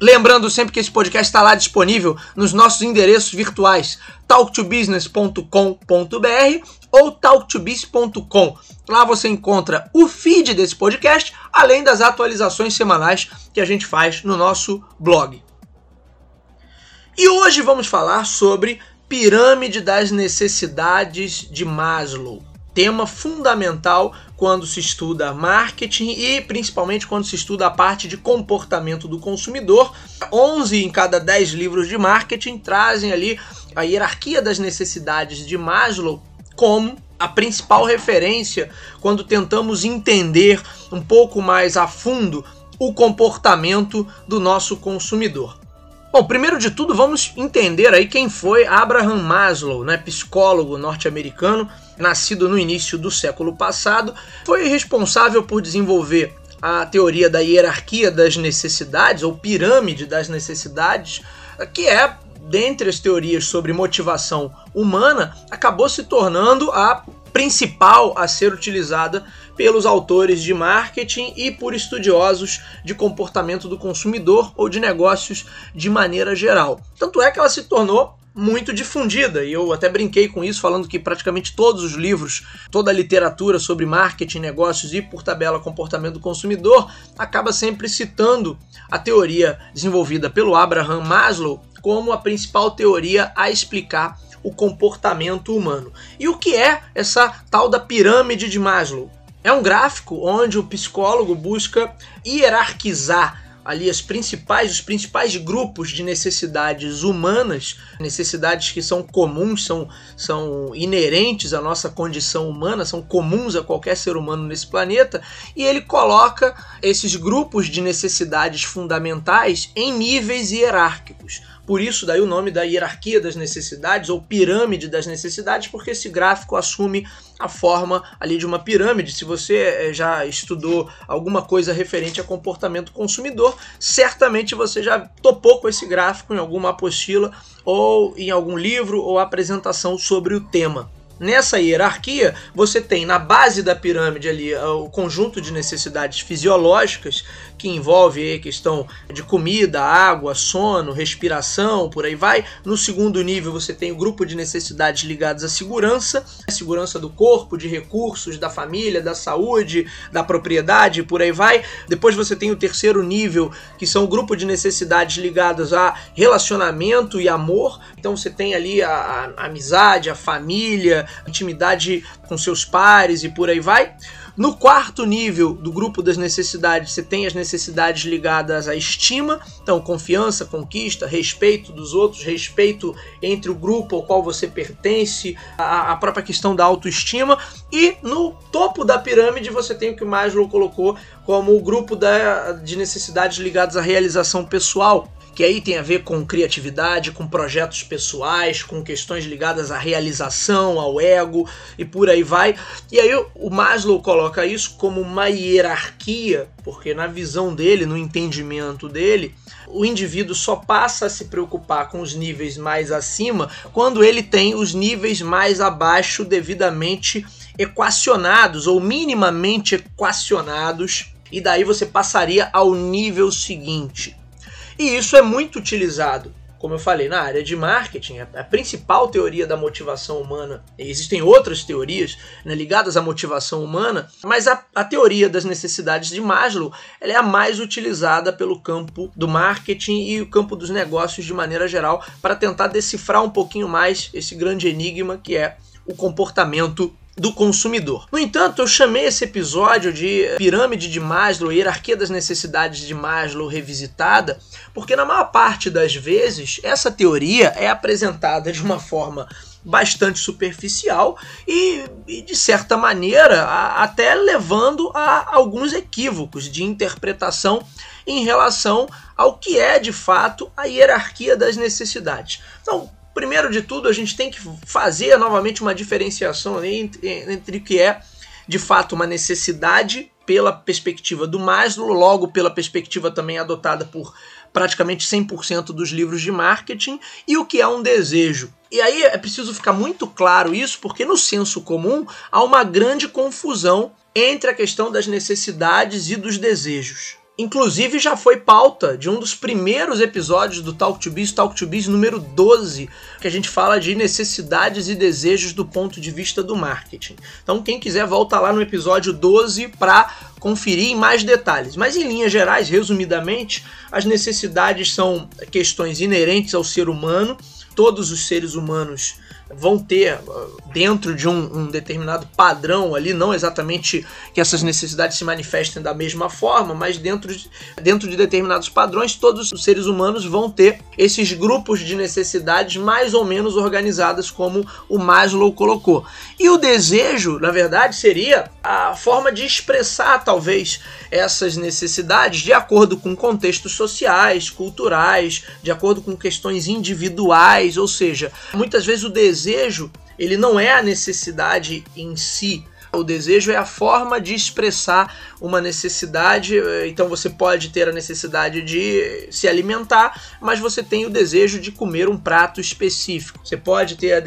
Lembrando sempre que esse podcast está lá disponível nos nossos endereços virtuais talktobusiness.com.br ou talktobiz.com. Lá você encontra o feed desse podcast, além das atualizações semanais que a gente faz no nosso blog. E hoje vamos falar sobre pirâmide das necessidades de Maslow tema fundamental quando se estuda marketing e principalmente quando se estuda a parte de comportamento do consumidor. 11 em cada 10 livros de marketing trazem ali a hierarquia das necessidades de Maslow como a principal referência quando tentamos entender um pouco mais a fundo o comportamento do nosso consumidor. Bom, primeiro de tudo, vamos entender aí quem foi Abraham Maslow, né, psicólogo norte-americano, nascido no início do século passado, foi responsável por desenvolver a teoria da hierarquia das necessidades, ou pirâmide das necessidades, que é, dentre as teorias sobre motivação humana, acabou se tornando a principal a ser utilizada pelos autores de marketing e por estudiosos de comportamento do consumidor ou de negócios de maneira geral. Tanto é que ela se tornou muito difundida e eu até brinquei com isso falando que praticamente todos os livros, toda a literatura sobre marketing, negócios e por tabela comportamento do consumidor acaba sempre citando a teoria desenvolvida pelo Abraham Maslow como a principal teoria a explicar o comportamento humano. E o que é essa tal da pirâmide de Maslow? É um gráfico onde o psicólogo busca hierarquizar ali as principais, os principais grupos de necessidades humanas, necessidades que são comuns, são, são inerentes à nossa condição humana, são comuns a qualquer ser humano nesse planeta, e ele coloca esses grupos de necessidades fundamentais em níveis hierárquicos. Por isso, daí o nome da hierarquia das necessidades ou pirâmide das necessidades, porque esse gráfico assume a forma ali de uma pirâmide. Se você eh, já estudou alguma coisa referente a comportamento consumidor, certamente você já topou com esse gráfico em alguma apostila ou em algum livro ou apresentação sobre o tema. Nessa hierarquia, você tem na base da pirâmide ali eh, o conjunto de necessidades fisiológicas, que envolve a questão de comida, água, sono, respiração, por aí vai. No segundo nível, você tem o grupo de necessidades ligadas à segurança, segurança do corpo, de recursos, da família, da saúde, da propriedade, por aí vai. Depois você tem o terceiro nível, que são o grupo de necessidades ligadas a relacionamento e amor. Então você tem ali a, a amizade, a família, intimidade com seus pares e por aí vai. No quarto nível do grupo das necessidades, você tem as necessidades ligadas à estima, então confiança, conquista, respeito dos outros, respeito entre o grupo ao qual você pertence, a, a própria questão da autoestima. E no topo da pirâmide você tem o que Maslow colocou como o grupo da, de necessidades ligadas à realização pessoal, que aí tem a ver com criatividade, com projetos pessoais, com questões ligadas à realização, ao ego e por aí vai. E aí o Maslow coloca isso como uma hierarquia, porque na visão dele, no entendimento dele, o indivíduo só passa a se preocupar com os níveis mais acima quando ele tem os níveis mais abaixo devidamente equacionados ou minimamente equacionados, e daí você passaria ao nível seguinte. E isso é muito utilizado, como eu falei, na área de marketing, a principal teoria da motivação humana. Existem outras teorias né, ligadas à motivação humana, mas a, a teoria das necessidades de Maslow ela é a mais utilizada pelo campo do marketing e o campo dos negócios de maneira geral para tentar decifrar um pouquinho mais esse grande enigma que é o comportamento do consumidor. No entanto, eu chamei esse episódio de Pirâmide de Maslow, Hierarquia das Necessidades de Maslow revisitada, porque na maior parte das vezes essa teoria é apresentada de uma forma bastante superficial e, e de certa maneira, a, até levando a alguns equívocos de interpretação em relação ao que é de fato a hierarquia das necessidades. Então, primeiro de tudo, a gente tem que fazer novamente uma diferenciação entre, entre o que é de fato uma necessidade pela perspectiva do Maslow, logo pela perspectiva também adotada por praticamente 100% dos livros de marketing, e o que é um desejo. E aí é preciso ficar muito claro isso, porque no senso comum há uma grande confusão entre a questão das necessidades e dos desejos. Inclusive já foi pauta de um dos primeiros episódios do Talk to Biz, Talk to Biz número 12, que a gente fala de necessidades e desejos do ponto de vista do marketing. Então quem quiser volta lá no episódio 12 para conferir em mais detalhes. Mas em linhas gerais, resumidamente, as necessidades são questões inerentes ao ser humano. Todos os seres humanos vão ter dentro de um, um, determinado padrão ali, não exatamente que essas necessidades se manifestem da mesma forma, mas dentro de, dentro de determinados padrões, todos os seres humanos vão ter esses grupos de necessidades mais ou menos organizadas, como o Maslow colocou. E o desejo, na verdade, seria a forma de expressar, talvez, essas necessidades de acordo com contextos sociais, culturais, de acordo com questões individuais, ou seja, muitas vezes o desejo desejo, ele não é a necessidade em si, o desejo é a forma de expressar uma necessidade. Então você pode ter a necessidade de se alimentar, mas você tem o desejo de comer um prato específico. Você pode ter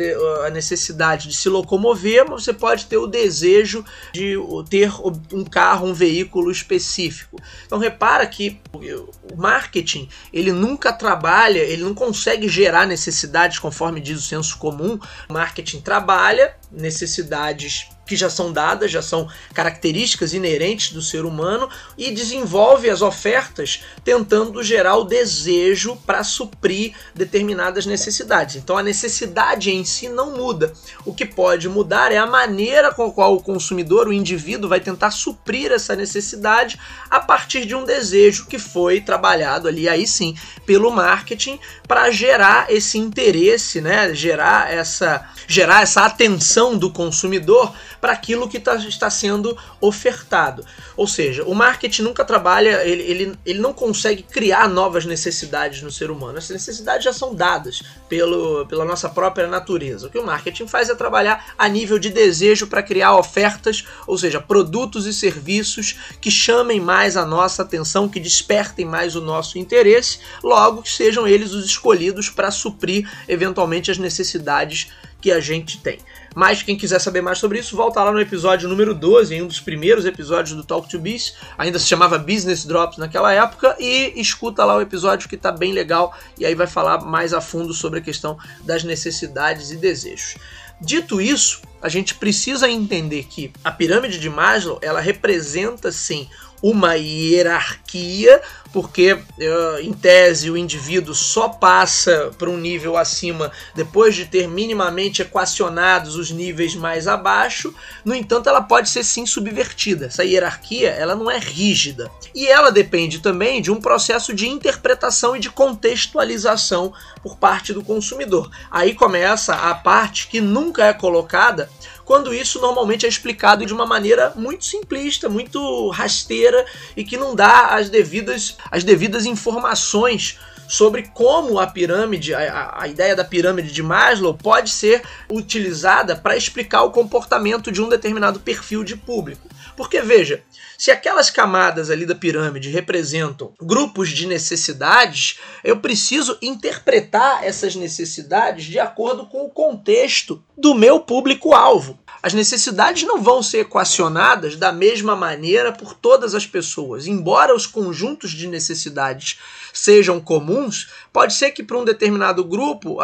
a necessidade de se locomover, mas você pode ter o desejo de ter um carro, um veículo específico. Então repara que o marketing ele nunca trabalha, ele não consegue gerar necessidades conforme diz o senso comum. O marketing trabalha necessidades que já são dadas, já são características inerentes do ser humano e desenvolve as ofertas tentando gerar o desejo para suprir determinadas necessidades. Então a necessidade em si não muda. O que pode mudar é a maneira com a qual o consumidor, o indivíduo, vai tentar suprir essa necessidade a partir de um desejo que foi trabalhado ali aí sim pelo marketing para gerar esse interesse, né? Gerar essa gerar essa atenção do consumidor para aquilo que tá, está sendo ofertado. Ou seja, o marketing nunca trabalha, ele, ele, ele não consegue criar novas necessidades no ser humano. Essas necessidades já são dadas pelo, pela nossa própria natureza. O que o marketing faz é trabalhar a nível de desejo para criar ofertas, ou seja, produtos e serviços que chamem mais a nossa atenção, que despertem mais o nosso interesse, logo que sejam eles os escolhidos para suprir eventualmente as necessidades que a gente tem. Mas quem quiser saber mais sobre isso, volta lá no episódio número 12, em um dos primeiros episódios do Talk to Biz, ainda se chamava Business Drops naquela época, e escuta lá o episódio que está bem legal e aí vai falar mais a fundo sobre a questão das necessidades e desejos. Dito isso, a gente precisa entender que a pirâmide de Maslow, ela representa sim uma hierarquia, porque uh, em tese o indivíduo só passa para um nível acima depois de ter minimamente equacionados os níveis mais abaixo. No entanto, ela pode ser sim subvertida. Essa hierarquia ela não é rígida e ela depende também de um processo de interpretação e de contextualização por parte do consumidor. Aí começa a parte que nunca é colocada quando isso normalmente é explicado de uma maneira muito simplista, muito rasteira e que não dá as devidas, as devidas informações sobre como a pirâmide, a, a, ideia da pirâmide de Maslow pode ser utilizada para explicar o comportamento de um determinado perfil de público. Porque veja, se aquelas camadas ali da pirâmide representam grupos de necessidades, eu preciso interpretar essas necessidades de acordo com o contexto do meu público-alvo. As necessidades não vão ser equacionadas da mesma maneira por todas as pessoas. Embora os conjuntos de necessidades sejam comuns, pode ser que para um determinado grupo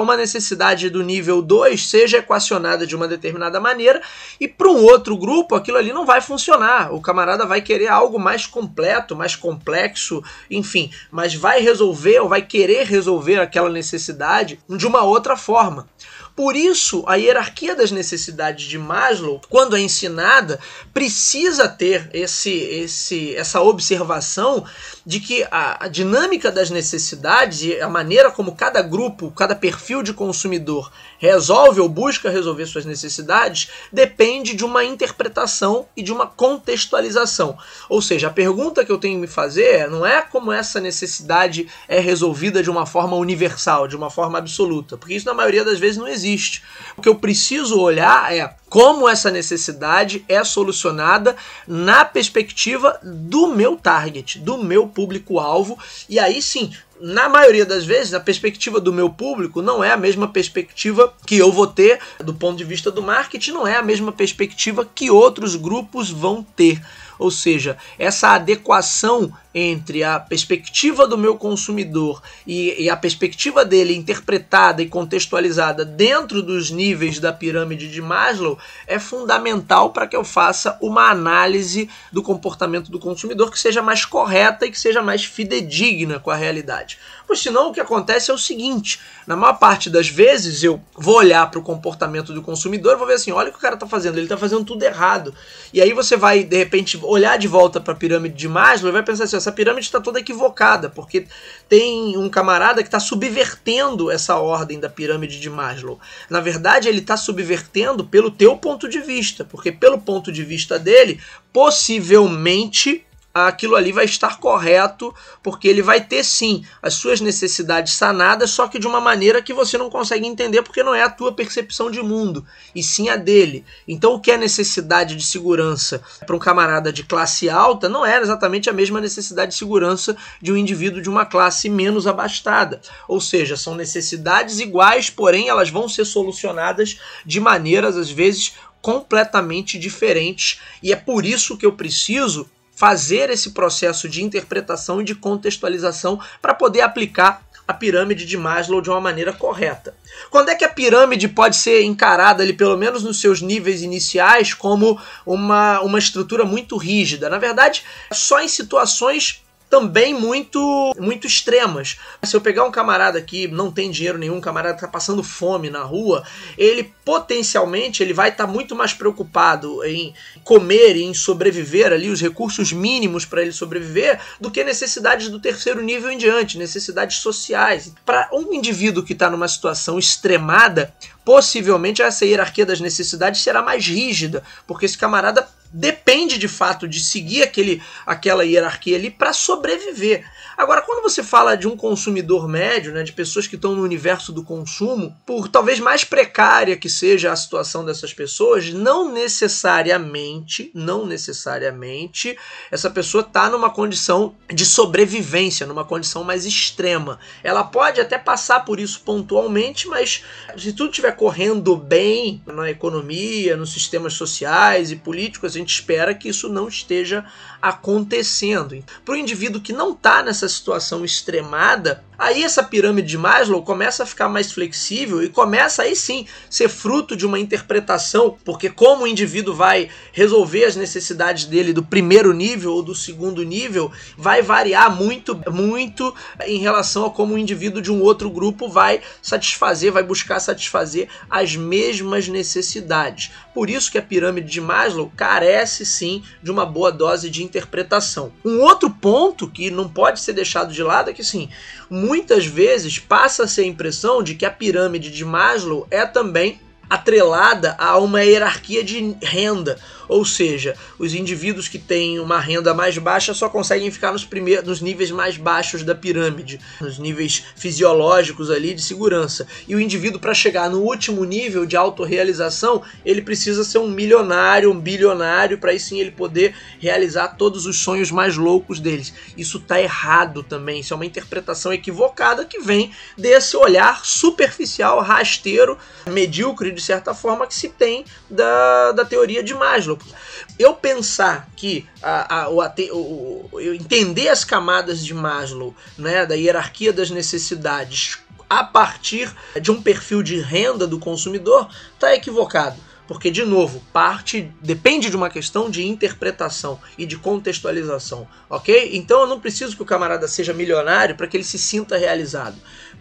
uma necessidade do nível 2 seja equacionada de uma determinada maneira e para um outro grupo aquilo ali não vai funcionar. O camarada vai querer algo mais completo, mais complexo, enfim, mas vai resolver ou vai querer resolver aquela necessidade de uma outra forma. Por isso, a hierarquia das necessidades de Maslow, quando é ensinada, precisa ter esse, esse, essa observação de que a, a dinâmica das necessidades e a maneira como cada grupo, cada perfil de consumidor resolve ou busca resolver suas necessidades depende de uma interpretação e de uma contextualização. Ou seja, a pergunta que eu tenho que me fazer é, não é como essa necessidade é resolvida de uma forma universal, de uma forma absoluta, porque isso na maioria das vezes não existe. O que eu preciso olhar é como essa necessidade é solucionada na perspectiva do meu target, do meu público-alvo, e aí sim na maioria das vezes, a perspectiva do meu público não é a mesma perspectiva que eu vou ter do ponto de vista do marketing, não é a mesma perspectiva que outros grupos vão ter. Ou seja, essa adequação entre a perspectiva do meu consumidor e, e, a perspectiva dele interpretada e contextualizada dentro dos níveis da pirâmide de Maslow é fundamental para que eu faça uma análise do comportamento do consumidor que seja mais correta e que seja mais fidedigna com a realidade. Pois senão o que acontece é o seguinte: na maior parte das vezes eu vou olhar para o comportamento do consumidor vou ver assim: olha o que o cara está fazendo, ele está fazendo tudo errado. E aí você vai, de repente, olhar de volta para a pirâmide de Maslow e vai pensar assim: essa pirâmide está toda equivocada, porque tem um camarada que está subvertendo essa ordem da pirâmide de Maslow. Na verdade, ele está subvertendo pelo teu ponto de vista, porque pelo ponto de vista dele, possivelmente aquilo ali vai estar correto, porque ele vai ter sim as suas necessidades sanadas, só que de uma maneira que você não consegue entender porque não é a tua percepção de mundo, e sim a dele. Então, o que é necessidade de segurança para um camarada de classe alta não é exatamente a mesma necessidade de segurança de um indivíduo de uma classe menos abastada. Ou seja, são necessidades iguais, porém elas vão ser solucionadas de maneiras às vezes completamente diferentes, e é por isso que eu preciso fazer esse processo de interpretação e de contextualização para poder aplicar a pirâmide de Maslow de uma maneira correta. Quando é que a pirâmide pode ser encarada ali, pelo menos nos seus níveis iniciais, como uma, uma estrutura muito rígida? Na verdade, só em situações também muito muito extremas. Se eu pegar um camarada que não tem dinheiro nenhum, um camarada que está passando fome na rua, ele potencialmente ele vai estar tá muito mais preocupado em comer e em sobreviver ali, os recursos mínimos para ele sobreviver, do que necessidades do terceiro nível em diante, necessidades sociais. Para um indivíduo que está numa situação extremada, possivelmente essa hierarquia das necessidades será mais rígida, porque esse camarada depende de fato de seguir aquele, aquela hierarquia ali para sobreviver. Agora, quando você fala de um consumidor médio, né, de pessoas que estão no universo do consumo, por talvez mais precária que seja a situação dessas pessoas, não necessariamente, não necessariamente, essa pessoa está numa condição de sobrevivência, numa condição mais extrema. Ela pode até passar por isso pontualmente, mas se tudo estiver correndo bem na economia, nos sistemas sociais e políticos, gente espera que isso não esteja acontecendo. Para o indivíduo que não está nessa situação extremada, Aí essa pirâmide de Maslow começa a ficar mais flexível e começa aí sim ser fruto de uma interpretação, porque como o indivíduo vai resolver as necessidades dele do primeiro nível ou do segundo nível, vai variar muito, muito em relação a como o indivíduo de um outro grupo vai satisfazer, vai buscar satisfazer as mesmas necessidades. Por isso que a pirâmide de Maslow carece sim de uma boa dose de interpretação. Um outro ponto que não pode ser deixado de lado é que sim, muitas vezes passa-se a impressão de que a pirâmide de Maslow é também atrelada a uma hierarquia de renda, ou seja, os indivíduos que têm uma renda mais baixa só conseguem ficar nos primeiros, nos níveis mais baixos da pirâmide, nos níveis fisiológicos ali de segurança. E o indivíduo para chegar no último nível de autorrealização, ele precisa ser um milionário, um bilionário para aí sim ele poder realizar todos os sonhos mais loucos deles. Isso está errado também, isso é uma interpretação equivocada que vem desse olhar superficial, rasteiro, medíocre de certa forma que se tem da, da teoria de Maslow. Eu pensar que a, a, o, o, eu entender as camadas de Maslow, né, da hierarquia das necessidades, a partir de um perfil de renda do consumidor, está equivocado. Porque, de novo, parte depende de uma questão de interpretação e de contextualização, ok? Então eu não preciso que o camarada seja milionário para que ele se sinta realizado.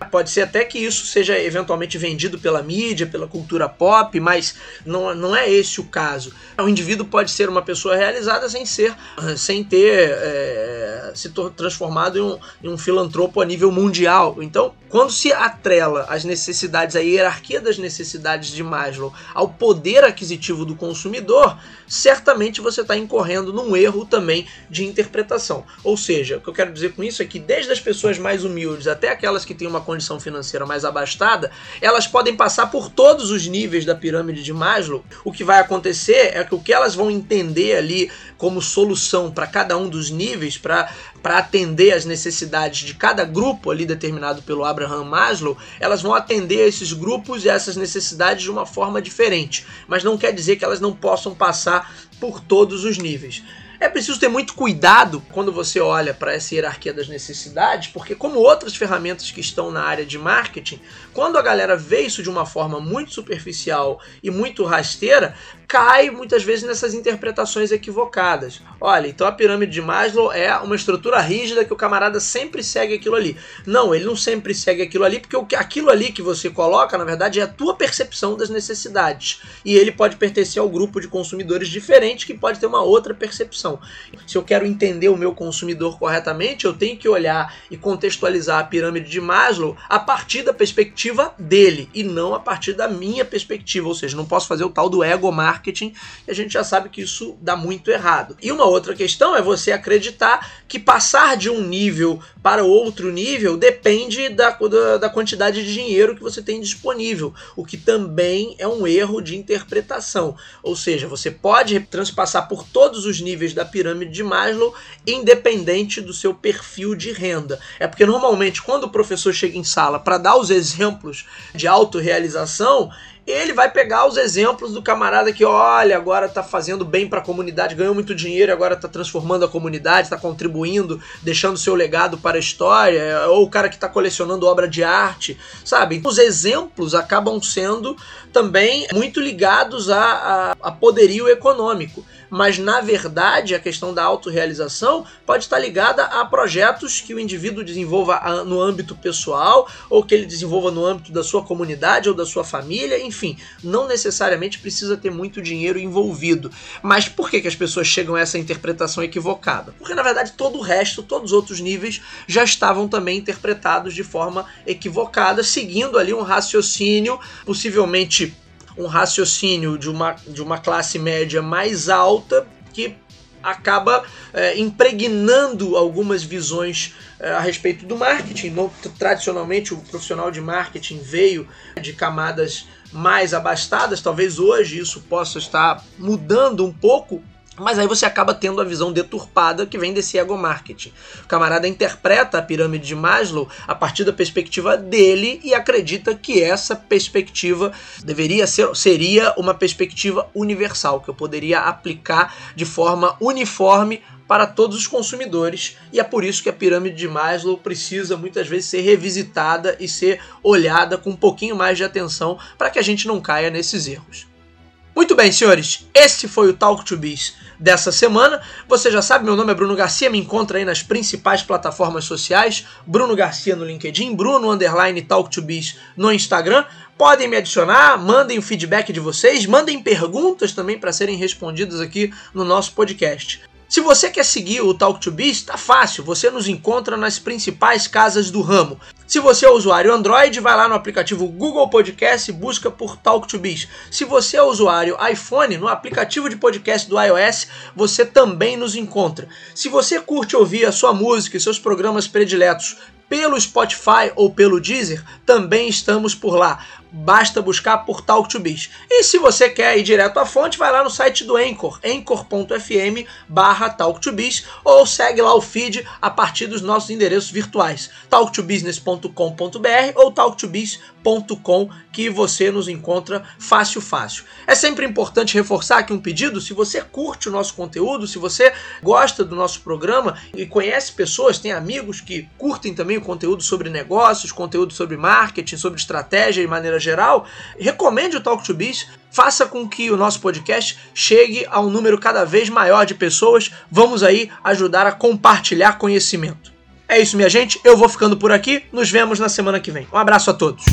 Pode ser até que isso seja eventualmente vendido pela mídia, pela cultura pop, mas não, não é esse o caso. O indivíduo pode ser uma pessoa realizada sem ser, sem ter é, se transformado em um, em um filantropo a nível mundial. Então, quando se atrela as necessidades, a hierarquia das necessidades de Maslow ao poder aquisitivo do consumidor, certamente você está incorrendo num erro também de interpretação. Ou seja, o que eu quero dizer com isso é que desde as pessoas mais humildes até aquelas que têm uma condição financeira mais abastada, elas podem passar por todos os níveis da pirâmide de Maslow. O que vai acontecer é que o que elas vão entender ali como solução para cada um dos níveis, para atender as necessidades de cada grupo ali determinado pelo Abraham Maslow, elas vão atender esses grupos e essas necessidades de uma forma diferente. Mas não quer dizer que elas não possam passar por todos os níveis. É preciso ter muito cuidado quando você olha para essa hierarquia das necessidades, porque, como outras ferramentas que estão na área de marketing, quando a galera vê isso de uma forma muito superficial e muito rasteira, cai muitas vezes nessas interpretações equivocadas. Olha, então a pirâmide de Maslow é uma estrutura rígida que o camarada sempre segue aquilo ali. Não, ele não sempre segue aquilo ali, porque aquilo ali que você coloca, na verdade, é a tua percepção das necessidades. E ele pode pertencer ao grupo de consumidores diferentes que pode ter uma outra percepção. Se eu quero entender o meu consumidor corretamente, eu tenho que olhar e contextualizar a pirâmide de Maslow a partir da perspectiva dele e não a partir da minha perspectiva. Ou seja, não posso fazer o tal do ego marketing marketing, e a gente já sabe que isso dá muito errado. E uma outra questão é você acreditar que passar de um nível para outro nível depende da, da, da quantidade de dinheiro que você tem disponível, o que também é um erro de interpretação. Ou seja, você pode transpassar por todos os níveis da pirâmide de Maslow, independente do seu perfil de renda. É porque normalmente quando o professor chega em sala para dar os exemplos de autorrealização, ele vai pegar os exemplos do camarada que, olha, agora está fazendo bem para a comunidade, ganhou muito dinheiro, agora está transformando a comunidade, está contribuindo, deixando seu legado para a história, ou o cara que está colecionando obra de arte, sabe? Os exemplos acabam sendo também muito ligados a, a, a poderio econômico mas na verdade a questão da autorrealização pode estar ligada a projetos que o indivíduo desenvolva no âmbito pessoal ou que ele desenvolva no âmbito da sua comunidade ou da sua família, enfim, não necessariamente precisa ter muito dinheiro envolvido. Mas por que, que as pessoas chegam a essa interpretação equivocada? Porque na verdade todo o resto, todos os outros níveis já estavam também interpretados de forma equivocada, seguindo ali um raciocínio possivelmente um raciocínio de uma, de uma classe média mais alta que acaba é, impregnando algumas visões é, a respeito do marketing. tradicionalmente, o profissional de marketing veio de camadas mais abastadas, talvez hoje isso possa estar mudando um pouco, mas aí você acaba tendo a visão deturpada que vem desse ego marketing. O camarada interpreta a pirâmide de Maslow a partir da perspectiva dele e acredita que essa perspectiva deveria ser seria uma perspectiva universal que eu poderia aplicar de forma uniforme para todos os consumidores, e é por isso que a pirâmide de Maslow precisa muitas vezes ser revisitada e ser olhada com um pouquinho mais de atenção para que a gente não caia nesses erros. Muito bem, senhores, esse foi o Talk to Biz dessa semana. Você já sabe, meu nome é Bruno Garcia, me encontra aí nas principais plataformas sociais, Bruno Garcia no LinkedIn, Bruno Underline Talk to Biz no Instagram. Podem me adicionar, mandem o feedback de vocês, mandem perguntas também para serem respondidas aqui no nosso podcast. Se você quer seguir o Talk to Biz, está fácil, você nos encontra nas principais casas do ramo. Se você é usuário Android, vai lá no aplicativo Google Podcast e busca por Talk to Biz. Se você é usuário iPhone, no aplicativo de podcast do iOS, você também nos encontra. Se você curte ouvir a sua música e seus programas prediletos pelo Spotify ou pelo Deezer, também estamos por lá basta buscar por Talk to Biz. E se você quer ir direto à fonte, vai lá no site do Anchor, anchor.fm barra talktobiz ou segue lá o feed a partir dos nossos endereços virtuais, talktobusiness.com.br ou talktobiz.com que você nos encontra fácil fácil. É sempre importante reforçar aqui um pedido, se você curte o nosso conteúdo, se você gosta do nosso programa e conhece pessoas, tem amigos que curtem também o conteúdo sobre negócios, conteúdo sobre marketing, sobre estratégia e maneira geral, recomende o Talk to Biz, faça com que o nosso podcast chegue a um número cada vez maior de pessoas. Vamos aí ajudar a compartilhar conhecimento. É isso, minha gente. Eu vou ficando por aqui. Nos vemos na semana que vem. Um abraço a todos.